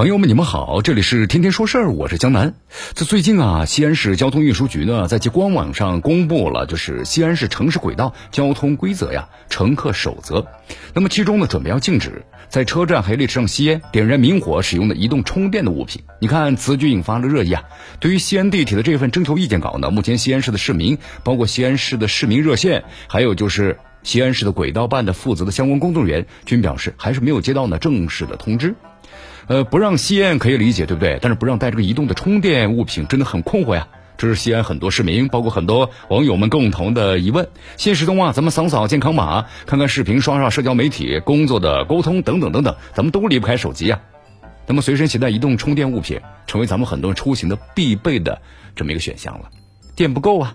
朋友们，你们好，这里是天天说事儿，我是江南。这最近啊，西安市交通运输局呢，在其官网上公布了，就是西安市城市轨道交通规则呀，乘客守则。那么其中呢，准备要禁止在车站还列车上吸烟、点燃明火使用的移动充电的物品。你看，此举引发了热议啊。对于西安地铁的这份征求意见稿呢，目前西安市的市民，包括西安市的市民热线，还有就是西安市的轨道办的负责的相关工作人员，均表示还是没有接到呢正式的通知。呃，不让吸烟可以理解，对不对？但是不让带这个移动的充电物品，真的很困惑呀。这是西安很多市民，包括很多网友们共同的疑问。现实中啊，咱们扫扫健康码，看看视频，刷刷社交媒体，工作的沟通等等等等，咱们都离不开手机呀。那么随身携带移动充电物品，成为咱们很多出行的必备的这么一个选项了。电不够啊，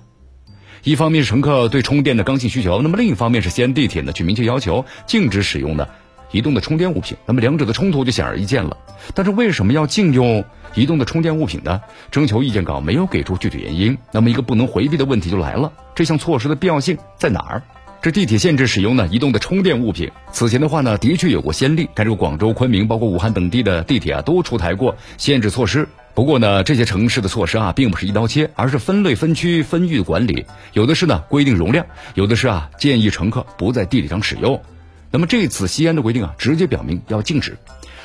一方面是乘客对充电的刚性需求，那么另一方面是西安地铁呢，去明确要求禁止使用的。移动的充电物品，那么两者的冲突就显而易见了。但是为什么要禁用移动的充电物品呢？征求意见稿没有给出具体原因。那么一个不能回避的问题就来了：这项措施的必要性在哪儿？这地铁限制使用呢移动的充电物品，此前的话呢的确有过先例，但是广州、昆明包括武汉等地的地铁啊都出台过限制措施。不过呢这些城市的措施啊并不是一刀切，而是分类分区分域管理，有的是呢规定容量，有的是啊建议乘客不在地铁上使用。那么这次西安的规定啊，直接表明要禁止。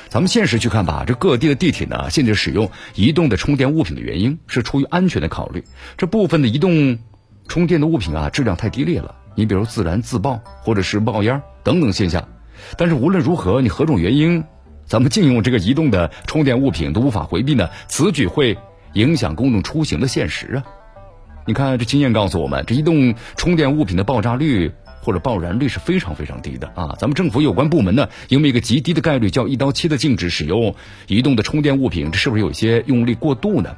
咱们现实去看吧，这各地的地铁呢，限制使用移动的充电物品的原因是出于安全的考虑。这部分的移动充电的物品啊，质量太低劣了，你比如自燃自爆或者是冒烟等等现象。但是无论如何，你何种原因，咱们禁用这个移动的充电物品都无法回避呢？此举会影响公众出行的现实啊！你看，这经验告诉我们，这移动充电物品的爆炸率。或者爆燃率是非常非常低的啊！咱们政府有关部门呢，因为一个极低的概率叫一刀切的禁止使用移动的充电物品，这是不是有一些用力过度呢？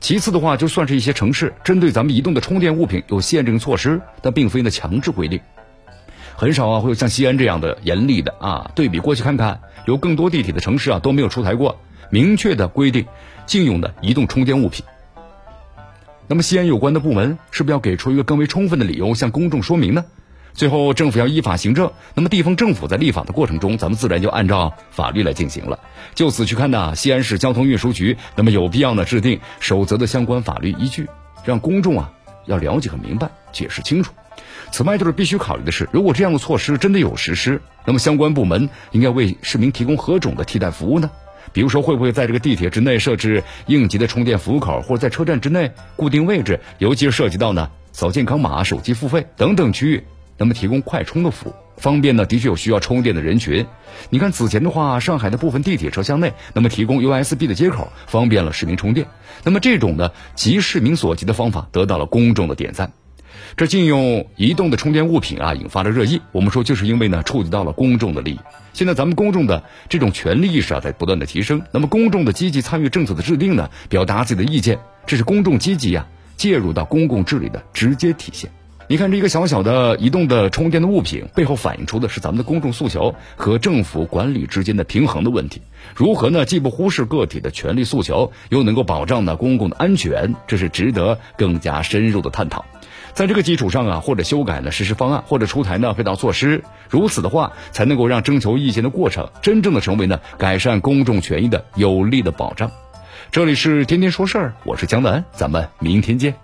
其次的话，就算是一些城市针对咱们移动的充电物品有限制措施，但并非呢强制规定，很少啊会有像西安这样的严厉的啊。对比过去看看，有更多地铁的城市啊都没有出台过明确的规定禁用的移动充电物品。那么西安有关的部门是不是要给出一个更为充分的理由向公众说明呢？最后，政府要依法行政，那么地方政府在立法的过程中，咱们自然就按照法律来进行了。就此去看呢，西安市交通运输局那么有必要呢制定守则的相关法律依据，让公众啊要了解和明白，解释清楚。此外，就是必须考虑的是，如果这样的措施真的有实施，那么相关部门应该为市民提供何种的替代服务呢？比如说，会不会在这个地铁之内设置应急的充电服务口，或者在车站之内固定位置，尤其是涉及到呢扫健康码、手机付费等等区域。那么提供快充的服务，方便呢？的确有需要充电的人群。你看此前的话，上海的部分地铁车厢内，那么提供 USB 的接口，方便了市民充电。那么这种呢，急市民所急的方法，得到了公众的点赞。这禁用移动的充电物品啊，引发了热议。我们说，就是因为呢，触及到了公众的利益。现在咱们公众的这种权利意识啊，在不断的提升。那么公众的积极参与政策的制定呢，表达自己的意见，这是公众积极呀介入到公共治理的直接体现。你看，这一个小小的移动的充电的物品，背后反映出的是咱们的公众诉求和政府管理之间的平衡的问题。如何呢？既不忽视个体的权利诉求，又能够保障呢公共的安全，这是值得更加深入的探讨。在这个基础上啊，或者修改呢实施方案，或者出台呢配套措施，如此的话，才能够让征求意见的过程真正的成为呢改善公众权益的有力的保障。这里是天天说事儿，我是江南，咱们明天见。